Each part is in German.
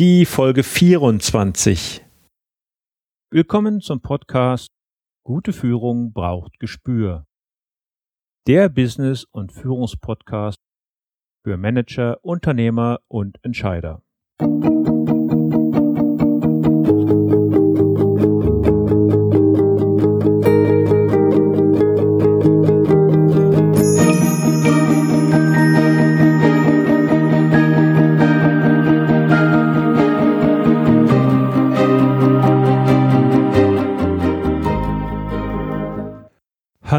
die Folge 24. Willkommen zum Podcast Gute Führung braucht Gespür. Der Business- und Führungspodcast für Manager, Unternehmer und Entscheider.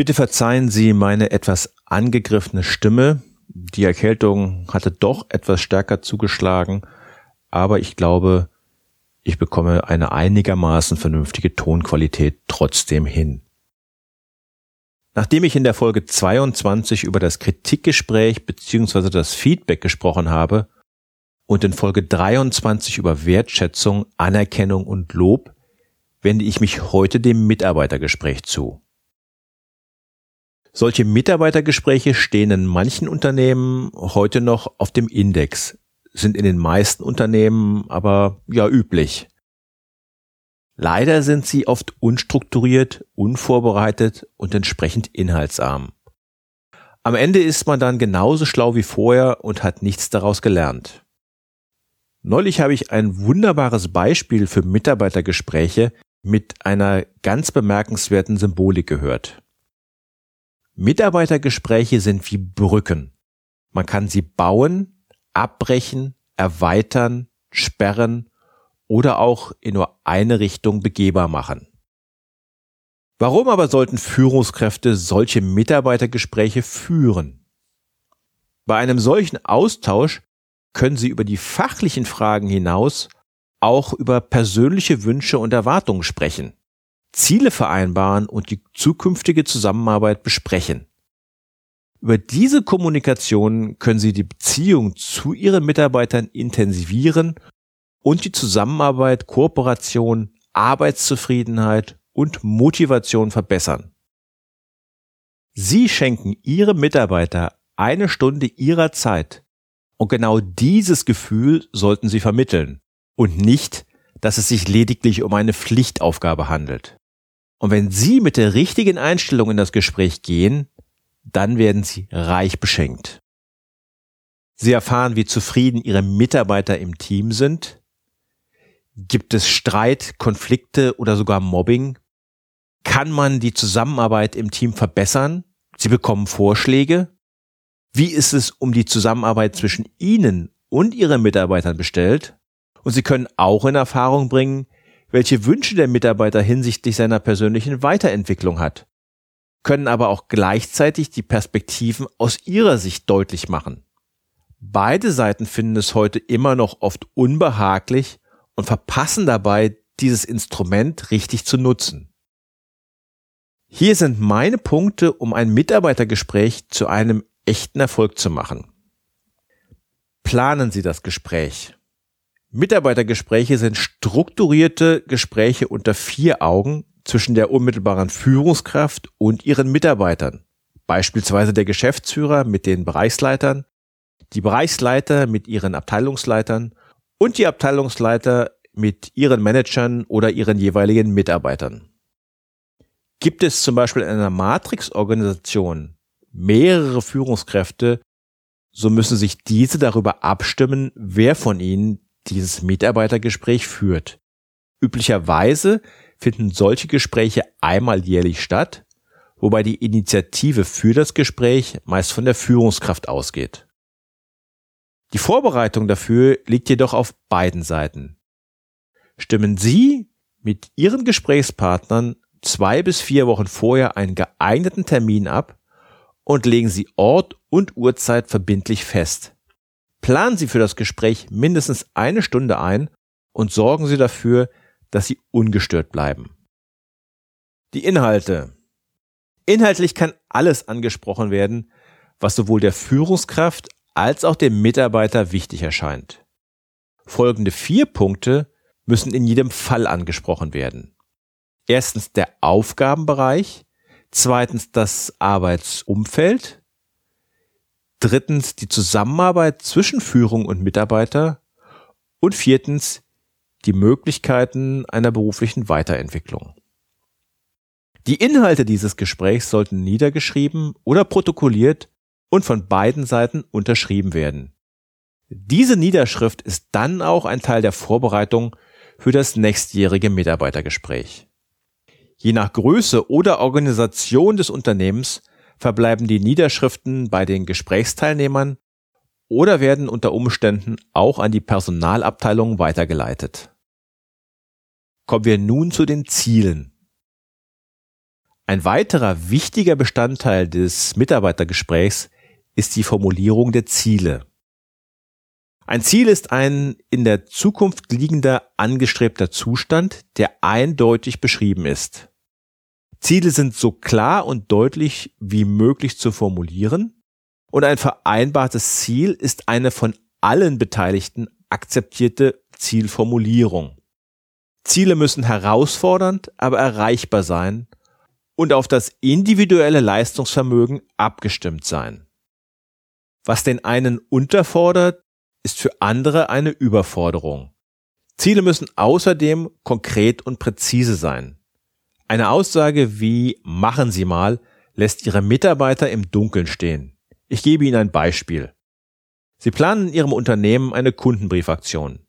Bitte verzeihen Sie meine etwas angegriffene Stimme. Die Erkältung hatte doch etwas stärker zugeschlagen, aber ich glaube, ich bekomme eine einigermaßen vernünftige Tonqualität trotzdem hin. Nachdem ich in der Folge 22 über das Kritikgespräch bzw. das Feedback gesprochen habe und in Folge 23 über Wertschätzung, Anerkennung und Lob, wende ich mich heute dem Mitarbeitergespräch zu. Solche Mitarbeitergespräche stehen in manchen Unternehmen heute noch auf dem Index, sind in den meisten Unternehmen aber ja üblich. Leider sind sie oft unstrukturiert, unvorbereitet und entsprechend inhaltsarm. Am Ende ist man dann genauso schlau wie vorher und hat nichts daraus gelernt. Neulich habe ich ein wunderbares Beispiel für Mitarbeitergespräche mit einer ganz bemerkenswerten Symbolik gehört. Mitarbeitergespräche sind wie Brücken. Man kann sie bauen, abbrechen, erweitern, sperren oder auch in nur eine Richtung begehbar machen. Warum aber sollten Führungskräfte solche Mitarbeitergespräche führen? Bei einem solchen Austausch können sie über die fachlichen Fragen hinaus auch über persönliche Wünsche und Erwartungen sprechen. Ziele vereinbaren und die zukünftige Zusammenarbeit besprechen. Über diese Kommunikation können Sie die Beziehung zu Ihren Mitarbeitern intensivieren und die Zusammenarbeit, Kooperation, Arbeitszufriedenheit und Motivation verbessern. Sie schenken Ihrem Mitarbeiter eine Stunde Ihrer Zeit und genau dieses Gefühl sollten Sie vermitteln und nicht, dass es sich lediglich um eine Pflichtaufgabe handelt. Und wenn Sie mit der richtigen Einstellung in das Gespräch gehen, dann werden Sie reich beschenkt. Sie erfahren, wie zufrieden Ihre Mitarbeiter im Team sind. Gibt es Streit, Konflikte oder sogar Mobbing? Kann man die Zusammenarbeit im Team verbessern? Sie bekommen Vorschläge. Wie ist es um die Zusammenarbeit zwischen Ihnen und Ihren Mitarbeitern bestellt? Und Sie können auch in Erfahrung bringen, welche Wünsche der Mitarbeiter hinsichtlich seiner persönlichen Weiterentwicklung hat, können aber auch gleichzeitig die Perspektiven aus ihrer Sicht deutlich machen. Beide Seiten finden es heute immer noch oft unbehaglich und verpassen dabei, dieses Instrument richtig zu nutzen. Hier sind meine Punkte, um ein Mitarbeitergespräch zu einem echten Erfolg zu machen. Planen Sie das Gespräch. Mitarbeitergespräche sind strukturierte Gespräche unter vier Augen zwischen der unmittelbaren Führungskraft und ihren Mitarbeitern. Beispielsweise der Geschäftsführer mit den Bereichsleitern, die Bereichsleiter mit ihren Abteilungsleitern und die Abteilungsleiter mit ihren Managern oder ihren jeweiligen Mitarbeitern. Gibt es zum Beispiel in einer Matrix-Organisation mehrere Führungskräfte, so müssen sich diese darüber abstimmen, wer von ihnen dieses Mitarbeitergespräch führt. Üblicherweise finden solche Gespräche einmal jährlich statt, wobei die Initiative für das Gespräch meist von der Führungskraft ausgeht. Die Vorbereitung dafür liegt jedoch auf beiden Seiten. Stimmen Sie mit Ihren Gesprächspartnern zwei bis vier Wochen vorher einen geeigneten Termin ab und legen Sie Ort und Uhrzeit verbindlich fest. Planen Sie für das Gespräch mindestens eine Stunde ein und sorgen Sie dafür, dass sie ungestört bleiben. Die Inhalte. Inhaltlich kann alles angesprochen werden, was sowohl der Führungskraft als auch dem Mitarbeiter wichtig erscheint. Folgende vier Punkte müssen in jedem Fall angesprochen werden. Erstens der Aufgabenbereich, zweitens das Arbeitsumfeld, drittens die Zusammenarbeit zwischen Führung und Mitarbeiter und viertens die Möglichkeiten einer beruflichen Weiterentwicklung. Die Inhalte dieses Gesprächs sollten niedergeschrieben oder protokolliert und von beiden Seiten unterschrieben werden. Diese Niederschrift ist dann auch ein Teil der Vorbereitung für das nächstjährige Mitarbeitergespräch. Je nach Größe oder Organisation des Unternehmens verbleiben die Niederschriften bei den Gesprächsteilnehmern oder werden unter Umständen auch an die Personalabteilung weitergeleitet. Kommen wir nun zu den Zielen. Ein weiterer wichtiger Bestandteil des Mitarbeitergesprächs ist die Formulierung der Ziele. Ein Ziel ist ein in der Zukunft liegender angestrebter Zustand, der eindeutig beschrieben ist. Ziele sind so klar und deutlich wie möglich zu formulieren und ein vereinbartes Ziel ist eine von allen Beteiligten akzeptierte Zielformulierung. Ziele müssen herausfordernd, aber erreichbar sein und auf das individuelle Leistungsvermögen abgestimmt sein. Was den einen unterfordert, ist für andere eine Überforderung. Ziele müssen außerdem konkret und präzise sein. Eine Aussage wie machen Sie mal lässt Ihre Mitarbeiter im Dunkeln stehen. Ich gebe Ihnen ein Beispiel. Sie planen in Ihrem Unternehmen eine Kundenbriefaktion.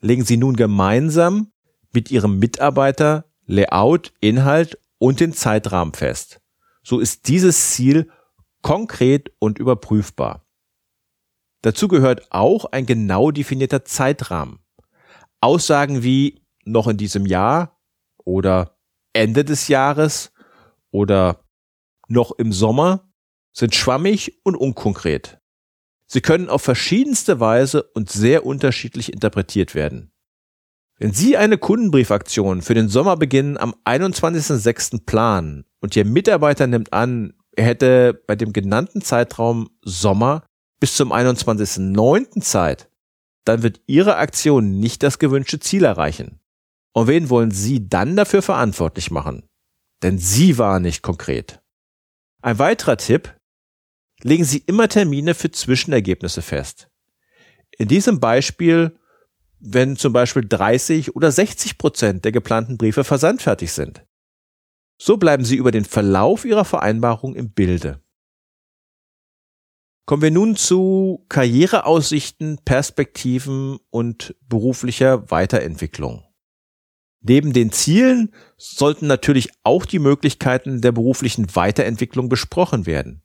Legen Sie nun gemeinsam mit Ihrem Mitarbeiter Layout, Inhalt und den Zeitrahmen fest. So ist dieses Ziel konkret und überprüfbar. Dazu gehört auch ein genau definierter Zeitrahmen. Aussagen wie noch in diesem Jahr oder Ende des Jahres oder noch im Sommer sind schwammig und unkonkret. Sie können auf verschiedenste Weise und sehr unterschiedlich interpretiert werden. Wenn Sie eine Kundenbriefaktion für den Sommerbeginn am 21.06. planen und Ihr Mitarbeiter nimmt an, er hätte bei dem genannten Zeitraum Sommer bis zum 21.09. Zeit, dann wird Ihre Aktion nicht das gewünschte Ziel erreichen. Und wen wollen Sie dann dafür verantwortlich machen? Denn Sie waren nicht konkret. Ein weiterer Tipp, legen Sie immer Termine für Zwischenergebnisse fest. In diesem Beispiel, wenn zum Beispiel 30 oder 60 Prozent der geplanten Briefe versandfertig sind. So bleiben Sie über den Verlauf Ihrer Vereinbarung im Bilde. Kommen wir nun zu Karriereaussichten, Perspektiven und beruflicher Weiterentwicklung. Neben den Zielen sollten natürlich auch die Möglichkeiten der beruflichen Weiterentwicklung besprochen werden.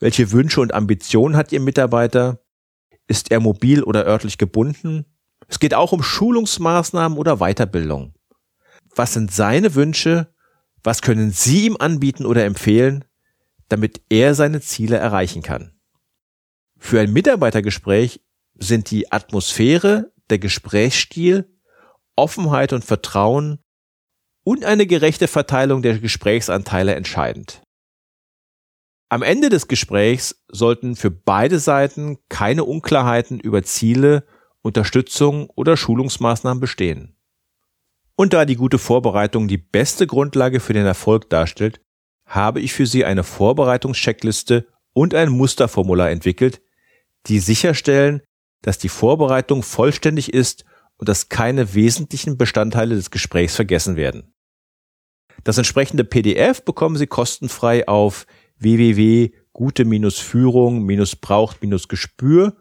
Welche Wünsche und Ambitionen hat Ihr Mitarbeiter? Ist er mobil oder örtlich gebunden? Es geht auch um Schulungsmaßnahmen oder Weiterbildung. Was sind seine Wünsche? Was können Sie ihm anbieten oder empfehlen, damit er seine Ziele erreichen kann? Für ein Mitarbeitergespräch sind die Atmosphäre, der Gesprächsstil, Offenheit und Vertrauen und eine gerechte Verteilung der Gesprächsanteile entscheidend. Am Ende des Gesprächs sollten für beide Seiten keine Unklarheiten über Ziele, Unterstützung oder Schulungsmaßnahmen bestehen. Und da die gute Vorbereitung die beste Grundlage für den Erfolg darstellt, habe ich für Sie eine Vorbereitungscheckliste und ein Musterformular entwickelt, die sicherstellen, dass die Vorbereitung vollständig ist und dass keine wesentlichen Bestandteile des Gesprächs vergessen werden. Das entsprechende PDF bekommen Sie kostenfrei auf www.gute-führung-braucht-gespür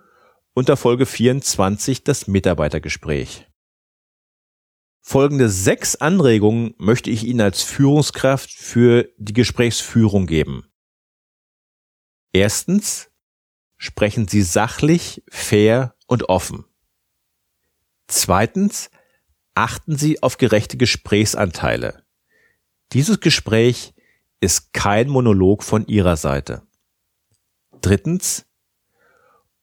unter Folge 24 das Mitarbeitergespräch. Folgende sechs Anregungen möchte ich Ihnen als Führungskraft für die Gesprächsführung geben. Erstens, sprechen Sie sachlich, fair und offen. Zweitens, achten Sie auf gerechte Gesprächsanteile. Dieses Gespräch ist kein Monolog von Ihrer Seite. Drittens,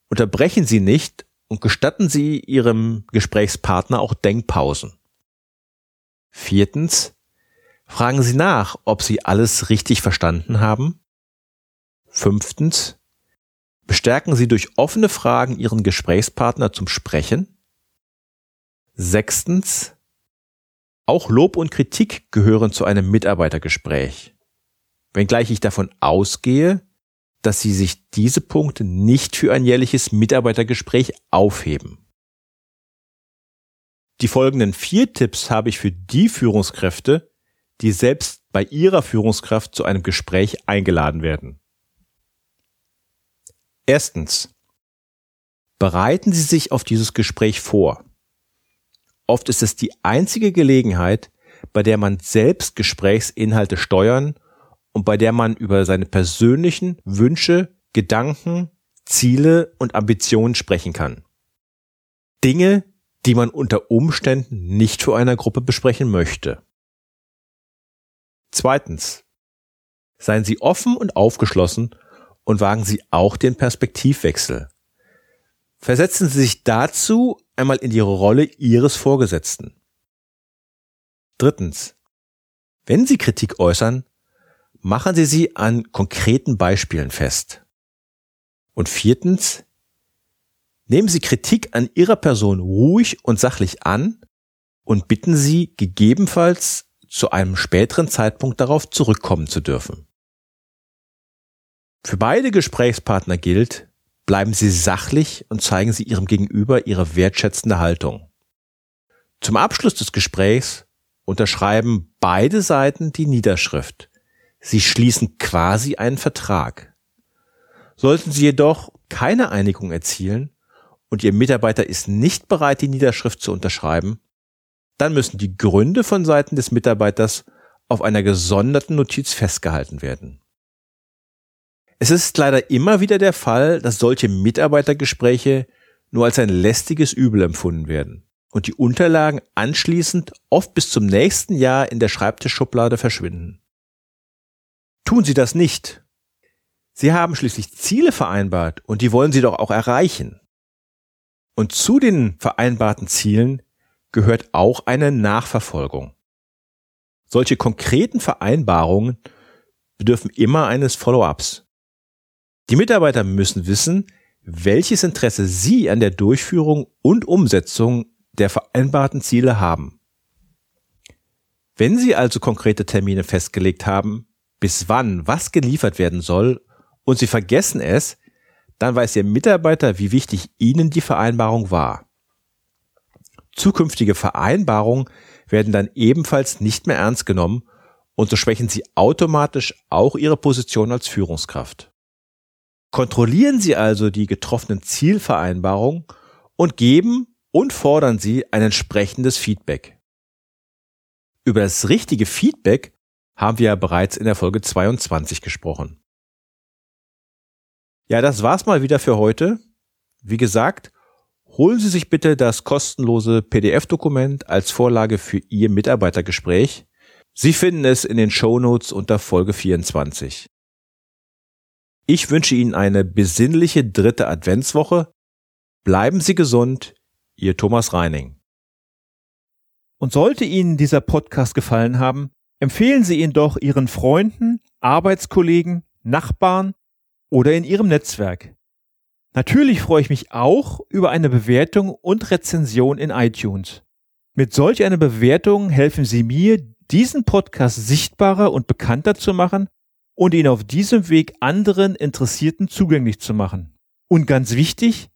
unterbrechen Sie nicht und gestatten Sie Ihrem Gesprächspartner auch Denkpausen. Viertens, fragen Sie nach, ob Sie alles richtig verstanden haben. Fünftens, bestärken Sie durch offene Fragen Ihren Gesprächspartner zum Sprechen. Sechstens, auch Lob und Kritik gehören zu einem Mitarbeitergespräch. Wenngleich ich davon ausgehe, dass Sie sich diese Punkte nicht für ein jährliches Mitarbeitergespräch aufheben. Die folgenden vier Tipps habe ich für die Führungskräfte, die selbst bei ihrer Führungskraft zu einem Gespräch eingeladen werden. Erstens. Bereiten Sie sich auf dieses Gespräch vor. Oft ist es die einzige Gelegenheit, bei der man selbst Gesprächsinhalte steuern und bei der man über seine persönlichen Wünsche, Gedanken, Ziele und Ambitionen sprechen kann. Dinge, die man unter Umständen nicht vor einer Gruppe besprechen möchte. Zweitens. Seien Sie offen und aufgeschlossen und wagen Sie auch den Perspektivwechsel. Versetzen Sie sich dazu einmal in die Rolle Ihres Vorgesetzten. Drittens. Wenn Sie Kritik äußern, machen Sie sie an konkreten Beispielen fest. Und viertens. Nehmen Sie Kritik an Ihrer Person ruhig und sachlich an und bitten Sie gegebenenfalls zu einem späteren Zeitpunkt darauf zurückkommen zu dürfen. Für beide Gesprächspartner gilt, bleiben Sie sachlich und zeigen Sie Ihrem Gegenüber Ihre wertschätzende Haltung. Zum Abschluss des Gesprächs unterschreiben beide Seiten die Niederschrift. Sie schließen quasi einen Vertrag. Sollten Sie jedoch keine Einigung erzielen und Ihr Mitarbeiter ist nicht bereit, die Niederschrift zu unterschreiben, dann müssen die Gründe von Seiten des Mitarbeiters auf einer gesonderten Notiz festgehalten werden. Es ist leider immer wieder der Fall, dass solche Mitarbeitergespräche nur als ein lästiges Übel empfunden werden und die Unterlagen anschließend oft bis zum nächsten Jahr in der Schreibtischschublade verschwinden. Tun Sie das nicht. Sie haben schließlich Ziele vereinbart und die wollen Sie doch auch erreichen. Und zu den vereinbarten Zielen gehört auch eine Nachverfolgung. Solche konkreten Vereinbarungen bedürfen immer eines Follow-ups. Die Mitarbeiter müssen wissen, welches Interesse sie an der Durchführung und Umsetzung der vereinbarten Ziele haben. Wenn Sie also konkrete Termine festgelegt haben, bis wann was geliefert werden soll und Sie vergessen es, dann weiß Ihr Mitarbeiter, wie wichtig Ihnen die Vereinbarung war. Zukünftige Vereinbarungen werden dann ebenfalls nicht mehr ernst genommen und so schwächen Sie automatisch auch Ihre Position als Führungskraft. Kontrollieren Sie also die getroffenen Zielvereinbarungen und geben und fordern Sie ein entsprechendes Feedback. Über das richtige Feedback haben wir ja bereits in der Folge 22 gesprochen. Ja, das war's mal wieder für heute. Wie gesagt, holen Sie sich bitte das kostenlose PDF-Dokument als Vorlage für Ihr Mitarbeitergespräch. Sie finden es in den Show Notes unter Folge 24. Ich wünsche Ihnen eine besinnliche dritte Adventswoche. Bleiben Sie gesund, Ihr Thomas Reining. Und sollte Ihnen dieser Podcast gefallen haben, empfehlen Sie ihn doch Ihren Freunden, Arbeitskollegen, Nachbarn oder in Ihrem Netzwerk. Natürlich freue ich mich auch über eine Bewertung und Rezension in iTunes. Mit solch einer Bewertung helfen Sie mir, diesen Podcast sichtbarer und bekannter zu machen und ihn auf diesem Weg anderen Interessierten zugänglich zu machen. Und ganz wichtig,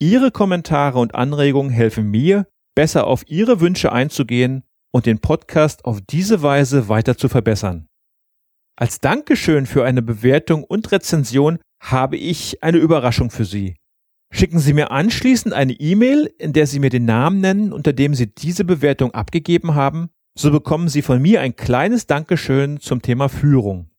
Ihre Kommentare und Anregungen helfen mir, besser auf Ihre Wünsche einzugehen und den Podcast auf diese Weise weiter zu verbessern. Als Dankeschön für eine Bewertung und Rezension habe ich eine Überraschung für Sie. Schicken Sie mir anschließend eine E-Mail, in der Sie mir den Namen nennen, unter dem Sie diese Bewertung abgegeben haben, so bekommen Sie von mir ein kleines Dankeschön zum Thema Führung.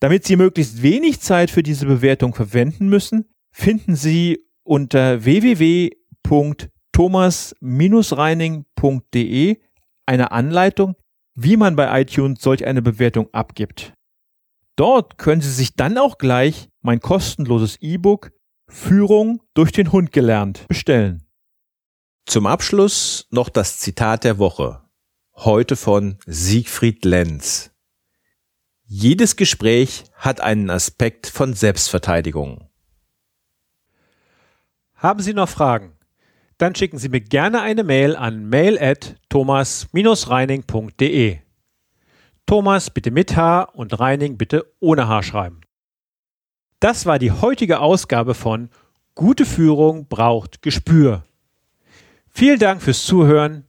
Damit Sie möglichst wenig Zeit für diese Bewertung verwenden müssen, finden Sie unter www.thomas-reining.de eine Anleitung, wie man bei iTunes solch eine Bewertung abgibt. Dort können Sie sich dann auch gleich mein kostenloses E-Book Führung durch den Hund gelernt bestellen. Zum Abschluss noch das Zitat der Woche. heute von Siegfried Lenz. Jedes Gespräch hat einen Aspekt von Selbstverteidigung. Haben Sie noch Fragen? Dann schicken Sie mir gerne eine Mail an mail at thomas-reining.de. Thomas bitte mit H und Reining bitte ohne H schreiben. Das war die heutige Ausgabe von Gute Führung braucht Gespür. Vielen Dank fürs Zuhören.